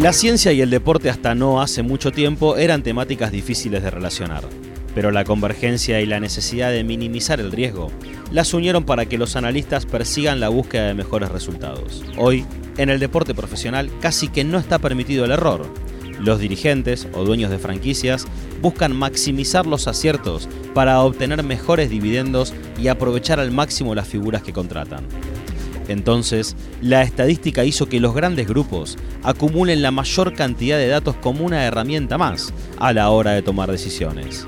La ciencia y el deporte hasta no hace mucho tiempo eran temáticas difíciles de relacionar, pero la convergencia y la necesidad de minimizar el riesgo las unieron para que los analistas persigan la búsqueda de mejores resultados. Hoy, en el deporte profesional casi que no está permitido el error. Los dirigentes o dueños de franquicias buscan maximizar los aciertos para obtener mejores dividendos y aprovechar al máximo las figuras que contratan. Entonces, la estadística hizo que los grandes grupos acumulen la mayor cantidad de datos como una herramienta más a la hora de tomar decisiones.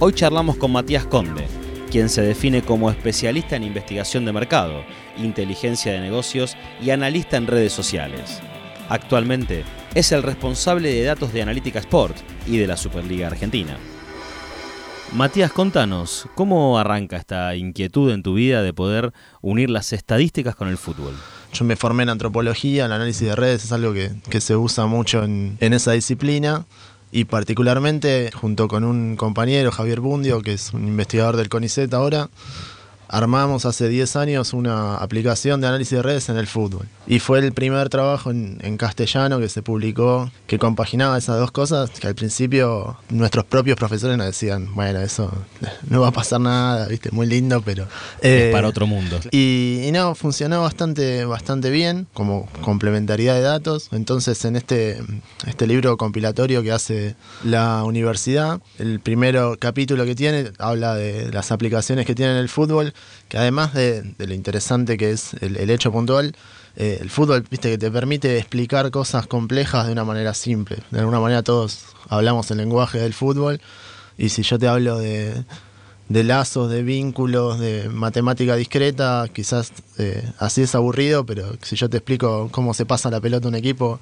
Hoy charlamos con Matías Conde, quien se define como especialista en investigación de mercado, inteligencia de negocios y analista en redes sociales. Actualmente es el responsable de datos de Analítica Sport y de la Superliga Argentina. Matías, contanos, ¿cómo arranca esta inquietud en tu vida de poder unir las estadísticas con el fútbol? Yo me formé en antropología, el análisis de redes es algo que, se usa mucho en, en, esa disciplina y particularmente junto con un compañero, Javier Bundio, que es un investigador del CONICET ahora, armamos hace 10 años una aplicación de análisis de redes en el fútbol. Y fue el primer trabajo en, castellano que se publicó que compaginaba esas dos cosas, que al principio nuestros propios profesores nos decían, bueno, eso no va a pasar nada, viste, muy lindo, pero... es para otro mundo. Y, no, funcionó bastante, bastante bien como complementariedad de datos. Entonces en este, este libro compilatorio que hace la universidad, el primero capítulo que tiene habla de las aplicaciones que tiene en el fútbol que además de, lo interesante que es el, hecho puntual, eh, el fútbol, viste, que te permite explicar cosas complejas de una manera simple. De alguna manera todos hablamos el lenguaje del fútbol y si yo te hablo de, lazos, de vínculos, de matemática discreta, quizás eh, así es aburrido, pero si yo te explico cómo se pasa la pelota a un equipo,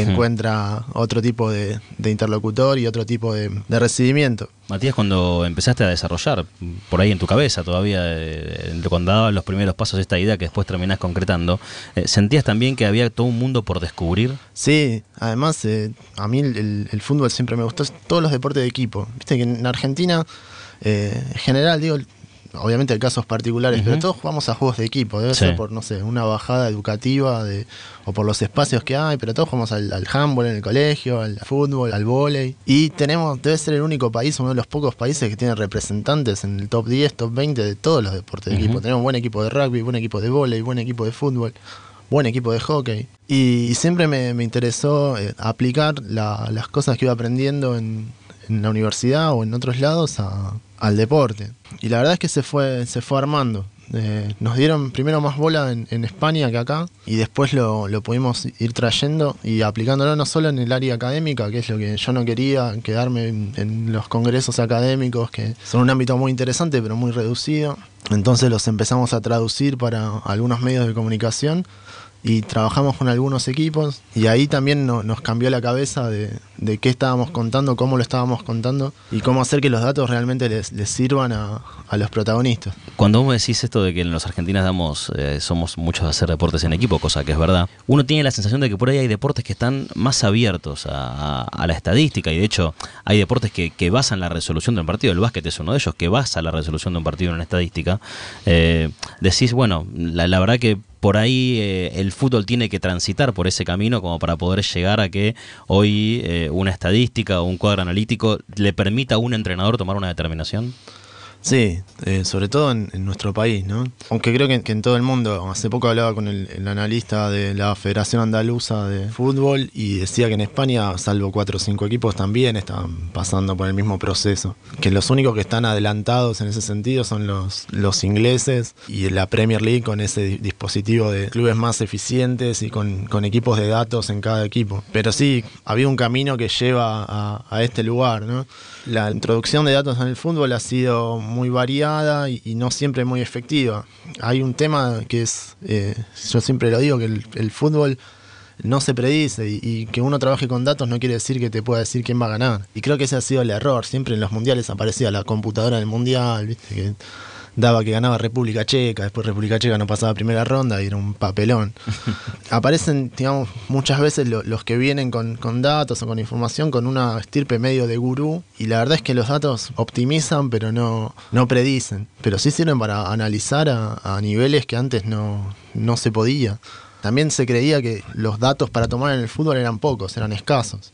encuentra otro tipo de, interlocutor y otro tipo de, recibimiento. Matías, cuando empezaste a desarrollar, por ahí en tu cabeza todavía, eh, cuando dabas los primeros pasos de esta idea que después terminás concretando, eh, ¿sentías también que había todo un mundo por descubrir? Sí, además eh, a mí el, el, fútbol siempre me gustó, todos los deportes de equipo. Viste que en Argentina, en general, digo, obviamente hay casos particulares, pero todos jugamos a juegos de equipo, debe ser por, no sé, una bajada educativa de, o por los espacios que hay, pero todos jugamos al, al handball en el colegio, al fútbol, al vóley. Y tenemos, debe ser el único país, uno de los pocos países que tiene representantes en el top 10, top 20 de todos los deportes de equipo. Tenemos buen equipo de rugby, buen equipo de vóley, buen equipo de fútbol buen equipo de hockey. Y, siempre me, interesó eh, aplicar las cosas que iba aprendiendo en, en, la universidad o en otros lados a, al deporte. Y la verdad es que se fue, se fue armando. Eh, nos dieron primero más bola en, España que acá y después lo, pudimos ir trayendo y aplicándolo no solo en el área académica, que es lo que yo no quería, quedarme en, los congresos académicos, que son un ámbito muy interesante pero muy reducido. Entonces los empezamos a traducir para algunos medios de comunicación y trabajamos con algunos equipos y ahí también nos cambió la cabeza de, qué estábamos contando, cómo lo estábamos contando y cómo hacer que los datos realmente les, sirvan a, los protagonistas. Cuando vos decís esto de que en los argentinos damos, eh, somos muchos de hacer deportes en equipo, cosa que es verdad, uno tiene la sensación de que por ahí hay deportes que están más abiertos a, la estadística y de hecho hay deportes que, basan la resolución de un partido, el básquet es uno de ellos, que basa la resolución de un partido en una estadística. Eh, decís, bueno, la verdad que por ahí eh, el fútbol tiene que transitar por ese camino como para poder llegar a que hoy eh, una estadística o un cuadro analítico le permita a un entrenador tomar una determinación? Sí, eh, sobre todo en, nuestro país, ¿no? Aunque creo que, en todo el mundo. Hace poco hablaba con el, analista de la Federación Andaluza de Fútbol y decía que en España, salvo cuatro o cinco equipos, también están pasando por el mismo proceso. Que los únicos que están adelantados en ese sentido son los, ingleses y la Premier League con ese dispositivo de clubes más eficientes y con, equipos de datos en cada equipo. Pero sí, había un camino que lleva a, a este lugar, ¿no? La introducción de datos en el fútbol ha sido muy variada y, no siempre muy efectiva. Hay un tema que es, eh, yo siempre lo digo, que el, fútbol no se predice y, que uno trabaje con datos no quiere decir que te pueda decir quién va a ganar. Y creo que ese ha sido el error. Siempre en los mundiales aparecía la computadora del mundial, ¿viste? Que, daba que ganaba República Checa, después República Checa no pasaba primera ronda y era un papelón. Aparecen, digamos, muchas veces los que vienen con, datos o con información con una estirpe medio de gurú y la verdad es que los datos optimizan pero no, no predicen, pero sí sirven para analizar a, niveles que antes no, no se podía. también se creía que los datos para tomar en el fútbol eran pocos, eran escasos.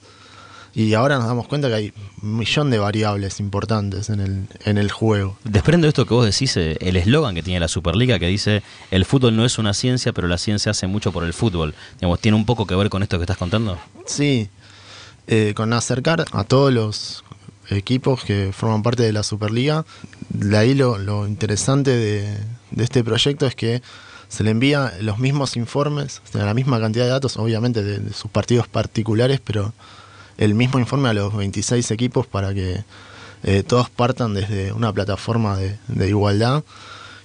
Y ahora nos damos cuenta que hay un millón de variables importantes en el, en el juego. Desprende de esto que vos decís, eh, el eslogan que tiene la Superliga que dice, el fútbol no es una ciencia, pero la ciencia hace mucho por el fútbol. Digamos, ¿Tiene un poco que ver con esto que estás contando? Sí, eh, con acercar a todos los equipos que forman parte de la Superliga. De ahí lo, interesante de, este proyecto es que se le envía los mismos informes, la misma cantidad de datos, obviamente de, sus partidos particulares, pero el mismo informe a los 26 equipos para que eh, todos partan desde una plataforma de, igualdad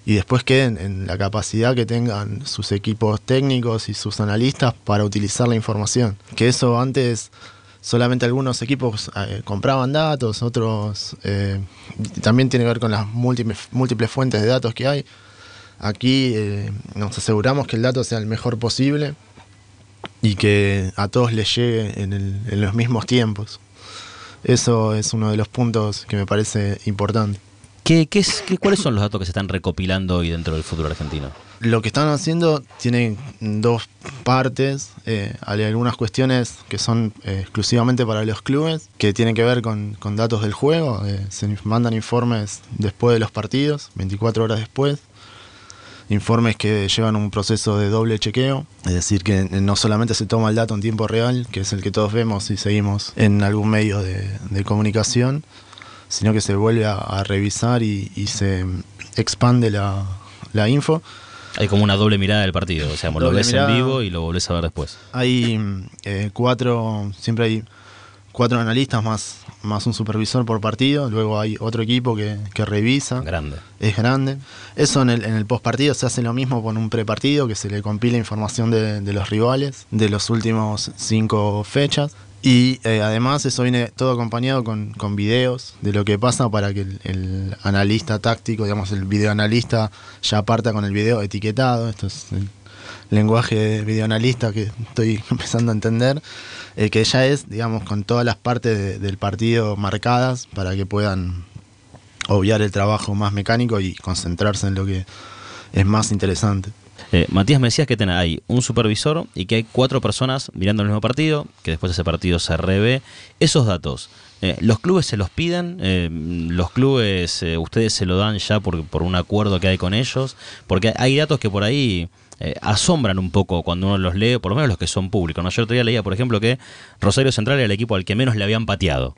y después queden en la capacidad que tengan sus equipos técnicos y sus analistas para utilizar la información. Que eso antes solamente algunos equipos eh, compraban datos, otros eh, también tiene que ver con las múltiples, múltiples fuentes de datos que hay. Aquí nos aseguramos que el dato sea el mejor posible y que a todos les llegue en, en los mismos tiempos. Eso es uno de los puntos que me parece importante. ¿Qué, qué es, qué, ¿Cuáles son los datos que se están recopilando hoy dentro del fútbol argentino? Lo que están haciendo tiene dos partes. Eh, hay algunas cuestiones que son eh, exclusivamente para los clubes, que tienen que ver con, con datos del juego. Eh, se mandan informes después de los partidos, 24 horas después. Informes que llevan un proceso de doble chequeo, es decir, que no solamente se toma el dato en tiempo real, que es el que todos vemos y seguimos en algún medio de, de comunicación, sino que se vuelve a, revisar y, se expande la, info. Hay como una doble mirada del partido, o sea, lo ves en vivo y lo volvés a ver después. Hay eh, cuatro, siempre hay cuatro analistas más, más un supervisor por partido, luego hay otro equipo que, revisa. Grande. Es grande. Eso en el, en el post partido se hace lo mismo con un prepartido, que se le compila información de, de los rivales de los últimos cinco fechas. Y eh, además eso viene todo acompañado con, con, videos de lo que pasa para que el, analista táctico, digamos el videoanalista, ya parta con el video etiquetado. Esto es el lenguaje de videoanalista que estoy empezando a entender, eh, que ya es, digamos, con todas las partes del partido marcadas para que puedan obviar el trabajo más mecánico y concentrarse en lo que es más interesante. Eh, Matías, me decías que ten, hay un supervisor y que hay cuatro personas mirando el mismo partido, que después ese partido se revé. Esos datos, eh, ¿los clubes se los piden? Eh, ¿Los clubes ustedes se lo dan ya por, por un acuerdo que hay con ellos? Porque hay datos que por ahí asombran un poco cuando uno los lee, por lo menos los que son públicos. ¿no? Yo otro día leía, por ejemplo, que Rosario Central era el equipo al que menos le habían pateado.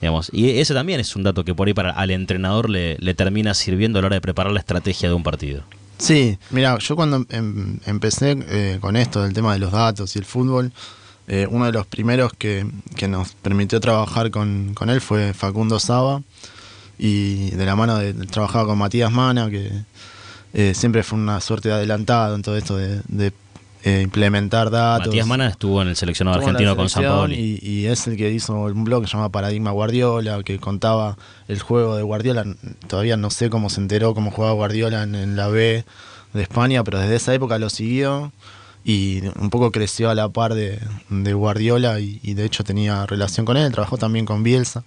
Digamos, y ese también es un dato que por ahí para al entrenador le, termina sirviendo a la hora de preparar la estrategia de un partido. Sí, mira, yo cuando em, empecé eh, con esto del tema de los datos y el fútbol, eh, uno de los primeros que, nos permitió trabajar con, él fue Facundo Saba, y de la mano de, trabajaba con Matías Mana, que eh, siempre fue una suerte de adelantado en todo esto de eh, implementar datos. Matías Mana estuvo en el seleccionado argentino con San Paolo. Y, es el que hizo un blog que se llama Paradigma Guardiola, que contaba el juego de Guardiola. Todavía no sé cómo se enteró cómo jugaba Guardiola en, la B de España, pero desde esa época lo siguió y un poco creció a la par de, Guardiola y, de hecho tenía relación con él, trabajó también con Bielsa.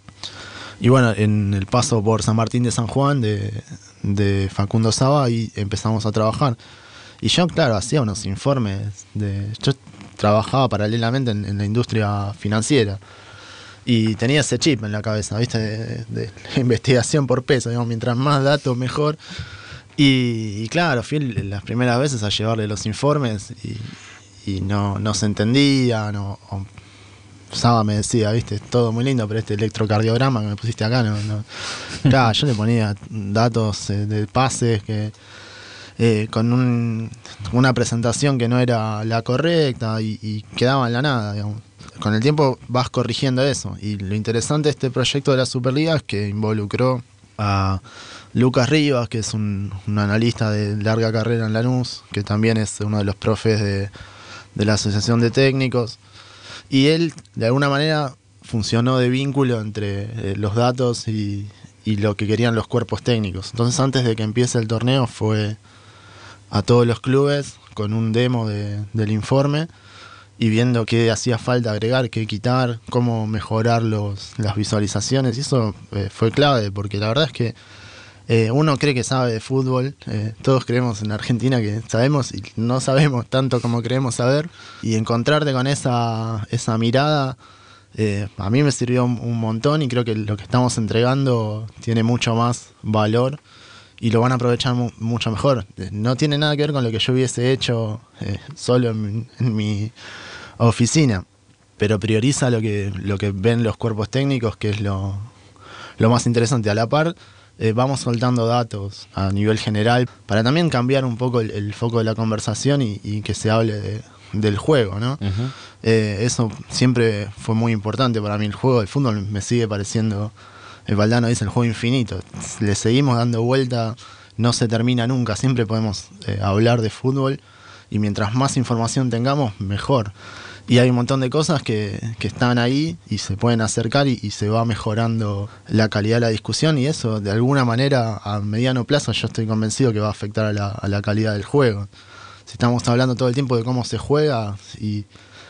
Y bueno, en el paso por San Martín de San Juan de, de Facundo Saba, ahí empezamos a trabajar. Y yo, claro, hacía unos informes. de Yo trabajaba paralelamente en, la industria financiera. Y tenía ese chip en la cabeza, ¿viste? De, investigación por peso, digamos, mientras más datos, mejor. Y, claro, fui las primeras veces a llevarle los informes y, no, no se entendía, no, Saba me decía, viste, todo muy lindo, pero este electrocardiograma que me pusiste acá, no, no. Claro, yo le ponía datos eh, de pases que eh, con una presentación que no era la correcta y, quedaba en la nada, digamos. Con el tiempo vas corrigiendo eso. Y lo interesante de este proyecto de la Superliga es que involucró a Lucas Rivas, que es un, analista de larga carrera en Lanús, que también es uno de los profes de, la Asociación de Técnicos. Y él, de alguna manera, funcionó de vínculo entre eh, los datos y, lo que querían los cuerpos técnicos. Entonces, antes de que empiece el torneo, fue a todos los clubes con un demo del informe y viendo qué hacía falta agregar, qué quitar, cómo mejorar los, las visualizaciones. Y eso eh, fue clave, porque la verdad es que Eh, uno cree que sabe de fútbol, eh, todos creemos en Argentina que sabemos y no sabemos tanto como creemos saber. Y encontrarte con esa, esa mirada eh, a mí me sirvió un, montón y creo que lo que estamos entregando tiene mucho más valor y lo van a aprovechar mucho mejor. No tiene nada que ver con lo que yo hubiese hecho solo en, en, mi oficina, pero prioriza lo que, lo que ven los cuerpos técnicos, que es lo, lo más interesante. A la par, eh, vamos soltando datos a nivel general para también cambiar un poco el, foco de la conversación y, que se hable del juego, ¿no? Eh, eso siempre fue muy importante para mí. El juego del fútbol me sigue pareciendo, el Valdano dice, el juego infinito. Le seguimos dando vuelta, no se termina nunca, siempre podemos eh, hablar de fútbol y mientras más información tengamos, mejor. Y hay un montón de cosas que, están ahí y se pueden acercar y, se va mejorando la calidad de la discusión y eso de alguna manera a mediano plazo yo estoy convencido que va a afectar a la, calidad del juego. Si estamos hablando todo el tiempo de cómo se juega y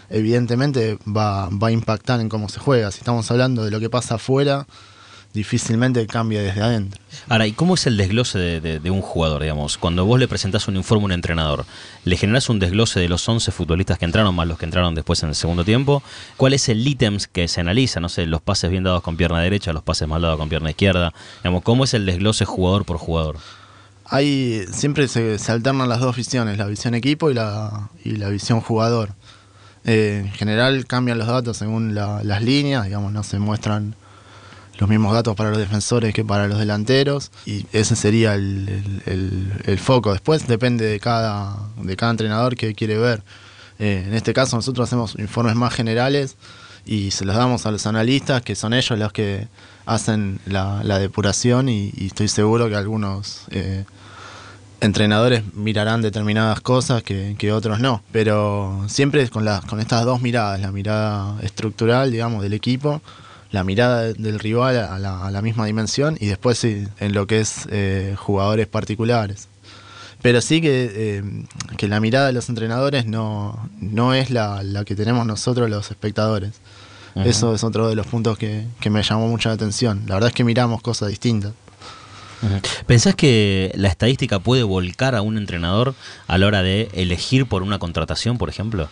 evidentemente va, va a impactar en cómo se juega. Si estamos hablando de lo que pasa afuera, difícilmente cambia desde adentro. Ahora, ¿y cómo es el desglose de, un jugador, digamos? Cuando vos le presentás un informe a un entrenador, ¿le generás un desglose de los 11 futbolistas que entraron, más los que entraron después en el segundo tiempo? ¿Cuál es el ítems que se analiza? No sé, los pases bien dados con pierna derecha, los pases mal dados con pierna izquierda. Digamos, ¿Cómo es el desglose jugador por jugador? Hay, siempre se, alternan las dos visiones, la visión equipo y la, y la visión jugador. Eh, en general cambian los datos según las líneas, digamos, no se muestran los mismos datos para los defensores que para los delanteros y ese sería el, foco. Después depende de cada, de cada entrenador que quiere ver. Eh, en este caso nosotros hacemos informes más generales y se los damos a los analistas, que son ellos los que hacen la, depuración y, estoy seguro que algunos eh, entrenadores mirarán determinadas cosas que, que, otros no. Pero siempre con, la, con estas dos miradas, la mirada estructural, digamos, del equipo la mirada del rival a la, misma dimensión y después sí, en lo que es eh, jugadores particulares. Pero sí que, eh, que, la mirada de los entrenadores no, no es la, que tenemos nosotros los espectadores. Eso es otro de los puntos que, me llamó mucha atención. La verdad es que miramos cosas distintas. ¿Pensás que la estadística puede volcar a un entrenador a la hora de elegir por una contratación, por ejemplo?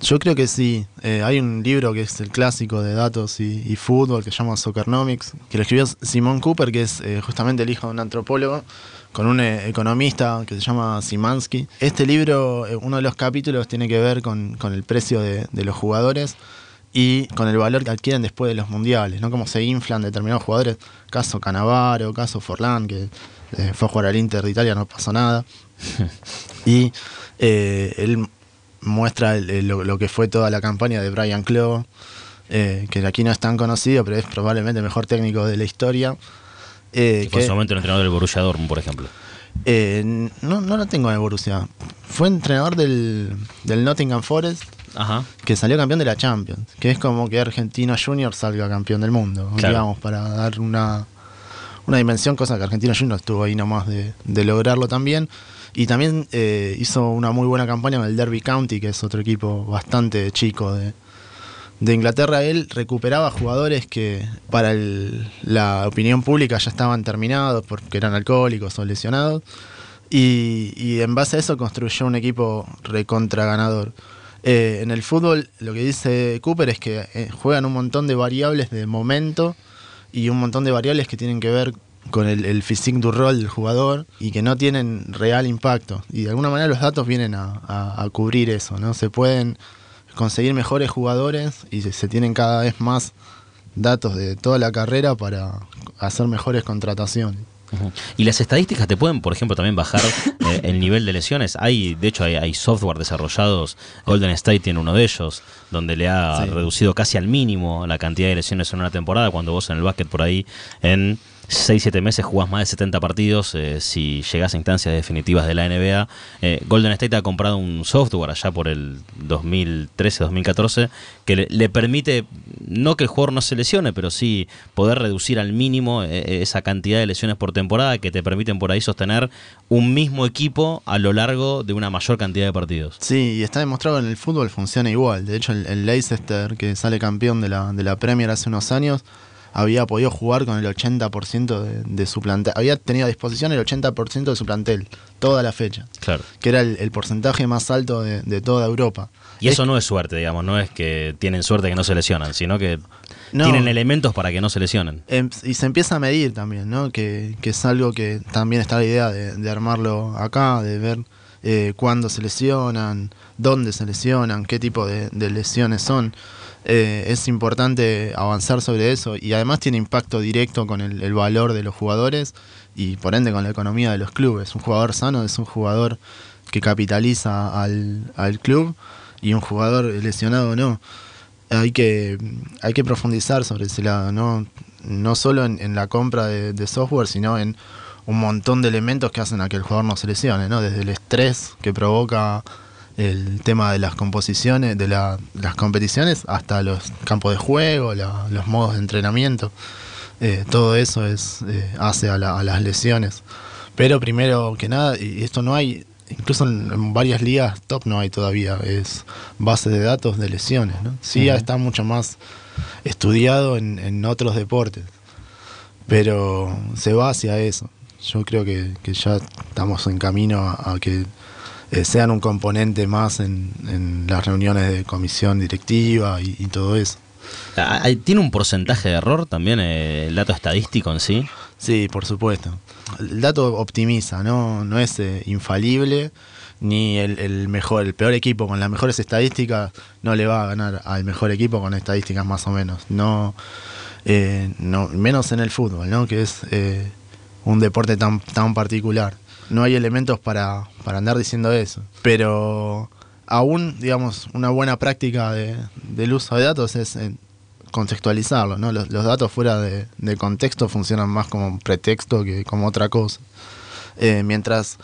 Yo creo que sí. Eh, hay un libro que es el clásico de datos y, fútbol que se llama Soccernomics, que lo escribió Simon Cooper, que es eh, justamente el hijo de un antropólogo, con un eh, economista que se llama Simansky. Este libro, uno de los capítulos tiene que ver con, el precio de, los jugadores y con el valor que adquieren después de los mundiales, ¿no? Cómo se inflan determinados jugadores, caso Canavaro, caso Forlán, que fue a jugar al Inter de Italia, no pasó nada. y él muestra lo, que fue toda la campaña de Brian Clough, eh, que aquí no es tan conocido, pero es probablemente el mejor técnico de la historia. Eh, fue en su momento el entrenador del Borussia Dortmund, por ejemplo. Eh, no, no lo tengo en el Borussia. Fue entrenador del, Nottingham Forest, que salió campeón de la Champions, que es como que Argentino Junior salga campeón del mundo, digamos, para dar una, una dimensión, cosa que Argentino Junior estuvo ahí nomás de, de lograrlo también. Y también eh, hizo una muy buena campaña con el Derby County, que es otro equipo bastante chico de, Inglaterra. Él recuperaba jugadores que para la opinión pública ya estaban terminados porque eran alcohólicos o lesionados. Y, en base a eso construyó un equipo recontra ganador. Eh, en el fútbol lo que dice Cooper es que eh, juegan un montón de variables de momento y un montón de variables que tienen que ver con el, el physique du rol del jugador y que no tienen real impacto. Y de alguna manera los datos vienen a, cubrir eso, ¿no? Se pueden conseguir mejores jugadores y se, tienen cada vez más datos de toda la carrera para hacer mejores contrataciones. Y las estadísticas te pueden, por ejemplo, también bajar eh, el nivel de lesiones. Hay, de hecho, hay, software desarrollados. Golden State tiene uno de ellos, donde le ha reducido casi al mínimo la cantidad de lesiones en una temporada. Cuando vos en el básquet por ahí en 6-7 meses jugás más de 70 partidos eh, si llegás a instancias definitivas de la NBA. Eh, Golden State ha comprado un software allá por el 2013-2014 que le, permite, no que el jugador no se lesione, pero sí poder reducir al mínimo eh, esa cantidad de lesiones por temporada que te permiten por ahí sostener un mismo equipo a lo largo de una mayor cantidad de partidos. Sí, y está demostrado en el fútbol funciona igual. De hecho, el, Leicester, que sale campeón de la, de la Premier hace unos años, había podido jugar con el 80% de, de, su plantel. Había tenido a disposición el 80% de su plantel, toda la fecha. Claro. Que era el, porcentaje más alto de, toda Europa. Y eso no es suerte, digamos, no es que tienen suerte que no se lesionan, sino que tienen elementos para que no se lesionen. Em, y se empieza a medir también, ¿no? Que, es algo que también está la idea de, armarlo acá, de ver eh, cuándo se lesionan, dónde se lesionan, qué tipo de lesiones son. Eh, es importante avanzar sobre eso y además tiene impacto directo con el, valor de los jugadores y por ende con la economía de los clubes. Un jugador sano es un jugador que capitaliza al, club y un jugador lesionado no. Hay que, hay que profundizar sobre ese lado, no, no solo en, la compra de, de, software, sino en un montón de elementos que hacen a que el jugador no se lesione, ¿no? desde el estrés que provoca el tema de las composiciones, de las competiciones, hasta los campos de juego, los modos de entrenamiento. Eh, todo eso es eh, hace a, las lesiones. Pero primero que nada, y esto no hay, incluso en, varias ligas top no hay todavía, es base de datos de lesiones. ¿no? Sí está mucho más estudiado en, otros deportes, pero se va hacia eso. Yo creo que, ya estamos en camino a que eh, sean un componente más en, las reuniones de comisión directiva y, todo eso. Ah, ¿Tiene un porcentaje de error también eh, el dato estadístico en sí? Sí, por supuesto. El dato optimiza, no, no es eh, infalible, ni el, mejor, el peor equipo con las mejores estadísticas no le va a ganar al mejor equipo con estadísticas más o menos. No, no menos en el fútbol, ¿no? que es un deporte tan, tan particular no hay elementos para, andar diciendo eso. Pero aún, digamos, una buena práctica del uso de datos es eh, contextualizarlo, ¿no? Los, datos fuera de, contexto funcionan más como pretexto que como otra cosa. Eh, mientras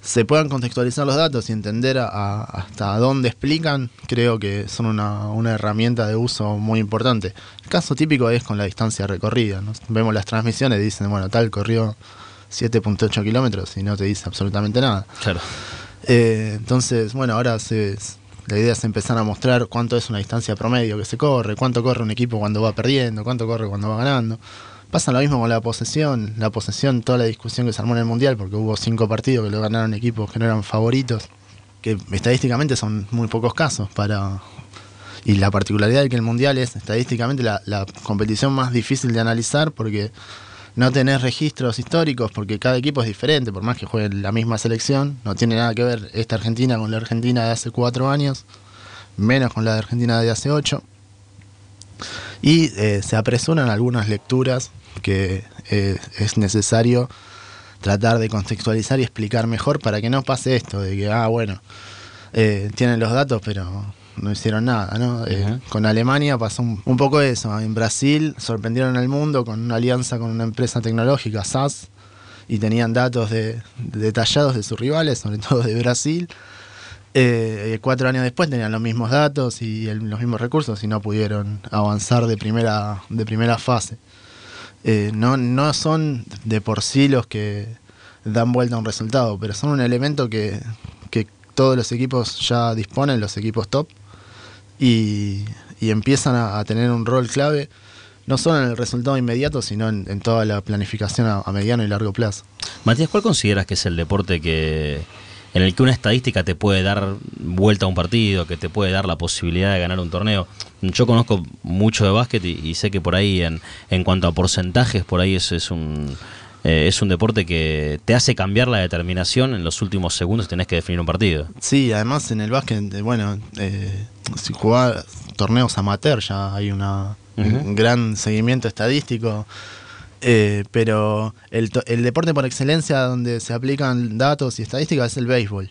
se puedan contextualizar los datos y entender hasta dónde explican, creo que son una, herramienta de uso muy importante. El caso típico es con la distancia recorrida. Vemos las transmisiones y dicen, bueno, tal corrió 7.8 kilómetros y no te dice absolutamente nada. Claro. Eh, entonces, bueno, ahora la idea es empezar a mostrar cuánto es una distancia promedio que se corre, cuánto corre un equipo cuando va perdiendo, cuánto corre cuando va ganando. Pasa lo mismo con la posesión, la posesión, toda la discusión que se armó en el Mundial, porque hubo cinco partidos que lo ganaron equipos que no eran favoritos, que estadísticamente son muy pocos casos para... Y la particularidad de que el Mundial es estadísticamente la, competición más difícil de analizar porque no tenés registros históricos porque cada equipo es diferente, por más que jueguen la misma selección, no tiene nada que ver esta Argentina con la Argentina de hace cuatro años, menos con la de Argentina de hace ocho. Y eh, se apresuran algunas lecturas que eh, es necesario tratar de contextualizar y explicar mejor para que no pase esto, de que, ah, bueno, eh, tienen los datos, pero no hicieron nada, ¿no? Eh, con Alemania pasó un, poco eso. En Brasil sorprendieron al mundo con una alianza con una empresa tecnológica, SAS, y tenían datos detallados de sus rivales, sobre todo de Brasil. Eh, cuatro años después tenían los mismos datos y los mismos recursos y no pudieron avanzar de primera, de primera fase. Eh, no, no son de por sí los que dan vuelta a un resultado, pero son un elemento que, que todos los equipos ya disponen, los equipos top, y, empiezan a, tener un rol clave, no solo en el resultado inmediato, sino en, toda la planificación a, mediano y largo plazo. Matías, ¿cuál consideras que es el deporte que en el que una estadística te puede dar vuelta a un partido, que te puede dar la posibilidad de ganar un torneo? Yo conozco mucho de básquet y, sé que por ahí, en, en cuanto a porcentajes, por ahí es, es un eh, es un deporte que te hace cambiar la determinación en los últimos segundos tenés que definir un partido. Sí, además en el básquet, eh, bueno, eh, si jugás torneos amateur ya hay una, un gran seguimiento estadístico. Pero el, el, deporte por excelencia donde se aplican datos y estadísticas es el béisbol.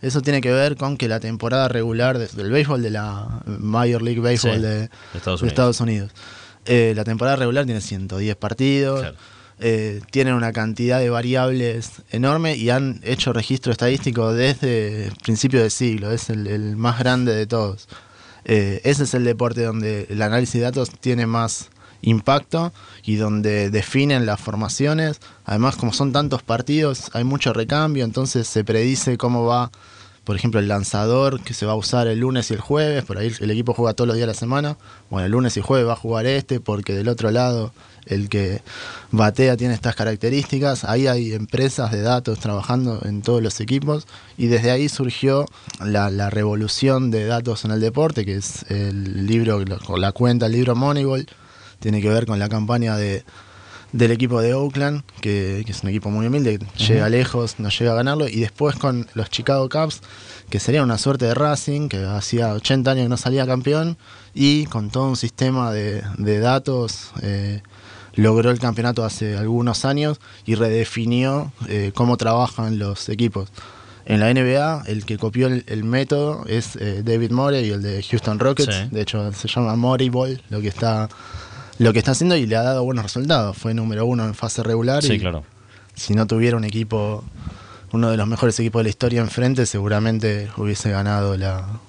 Eso tiene que ver con que la temporada regular del béisbol, de la Major League Baseball de, Estados Unidos, la temporada regular tiene 110 partidos. Eh, tienen una cantidad de variables enorme y han hecho registro estadístico desde principio de siglo, es el, más grande de todos. Eh, ese es el deporte donde el análisis de datos tiene más impacto y donde definen las formaciones. Además, como son tantos partidos, hay mucho recambio, entonces se predice cómo va por ejemplo, el lanzador que se va a usar el lunes y el jueves, por ahí el equipo juega todos los días de la semana, bueno, el lunes y jueves va a jugar este porque del otro lado el que batea tiene estas características, ahí hay empresas de datos trabajando en todos los equipos y desde ahí surgió la, revolución de datos en el deporte, que es el libro, la cuenta, el libro Moneyball, tiene que ver con la campaña de del equipo de Oakland, que, es un equipo muy humilde, llega lejos, no llega a ganarlo, y después con los Chicago Cubs, que sería una suerte de Racing, que hacía 80 años que no salía campeón, y con todo un sistema de, datos eh, logró el campeonato hace algunos años y redefinió eh, cómo trabajan los equipos. En la NBA, el que copió el, método es eh, David Morey, el de Houston Rockets. De hecho, se llama Moreyball, lo que está lo que está haciendo y le ha dado buenos resultados. Fue número uno en fase regular. Sí, claro. Si no tuviera un equipo, uno de los mejores equipos de la historia enfrente, seguramente hubiese ganado la,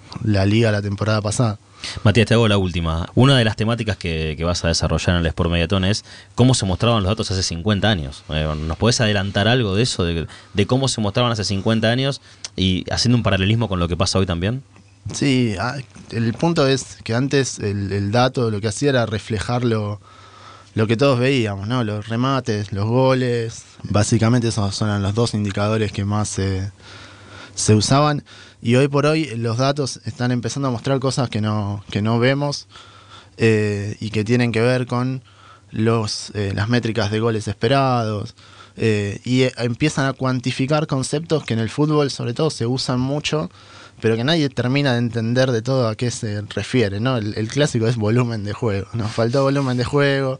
liga la temporada pasada. Matías, te hago la última. Una de las temáticas que, vas a desarrollar en el Sport Mediatón es cómo se mostraban los datos hace 50 años. Eh, ¿Nos podés adelantar algo de eso, de, de, cómo se mostraban hace 50 años y haciendo un paralelismo con lo que pasa hoy también? Sí, ah, el punto es que antes el, dato lo que hacía era reflejar lo, que todos veíamos, ¿no? Los remates, los goles. Básicamente esos son los dos indicadores que más se, usaban. Y hoy por hoy los datos están empezando a mostrar cosas que no, que no vemos eh, y que tienen que ver con los, eh, las métricas de goles esperados. Eh, y empiezan a cuantificar conceptos que en el fútbol sobre todo se usan mucho pero que nadie termina de entender de todo a qué se refiere, ¿no? El, clásico es volumen de juego, nos faltó volumen de juego.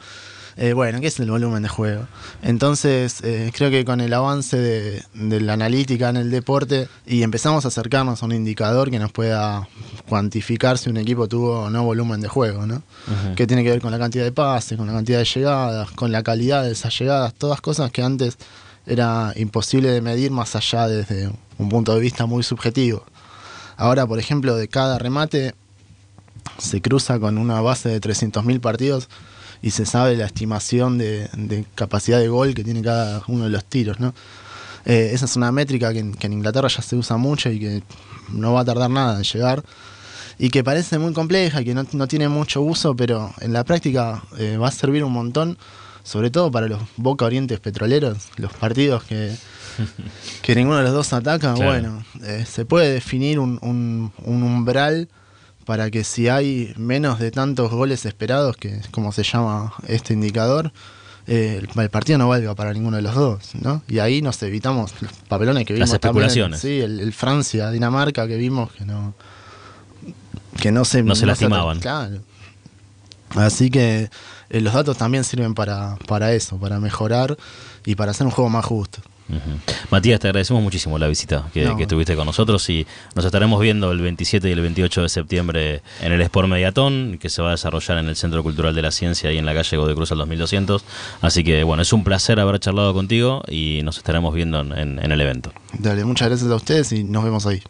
Eh, bueno, ¿qué es el volumen de juego? Entonces, eh, creo que con el avance de, la analítica en el deporte y empezamos a acercarnos a un indicador que nos pueda cuantificar si un equipo tuvo o no volumen de juego, ¿no? Que tiene que ver con la cantidad de pases, con la cantidad de llegadas, con la calidad de esas llegadas, todas cosas que antes era imposible de medir más allá desde un punto de vista muy subjetivo. Ahora, por ejemplo, de cada remate se cruza con una base de 300.000 partidos y se sabe la estimación de, capacidad de gol que tiene cada uno de los tiros, ¿no? Eh, esa es una métrica que en, Inglaterra ya se usa mucho y que no va a tardar nada en llegar y que parece muy compleja que no, tiene mucho uso, pero en la práctica eh, va a servir un montón, sobre todo para los Boca Orientes Petroleros, los partidos que que ninguno de los dos ataca, bueno, eh, se puede definir un, umbral para que si hay menos de tantos goles esperados, que es como se llama este indicador, eh, el, partido no valga para ninguno de los dos, ¿no? Y ahí nos evitamos los papelones que vimos. Las especulaciones. sí, el, Francia, Dinamarca que vimos que no que no se, no se lastimaban. claro. Así que eh, los datos también sirven para, para eso, para mejorar y para hacer un juego más justo. Matías, te agradecemos muchísimo la visita que, estuviste con nosotros y nos estaremos viendo el 27 y el 28 de septiembre en el Sport Mediatón, que se va a desarrollar en el Centro Cultural de la Ciencia y en la calle Godecruz al 2200. Así que bueno, es un placer haber charlado contigo y nos estaremos viendo en el evento. Dale, muchas gracias a ustedes y nos vemos ahí.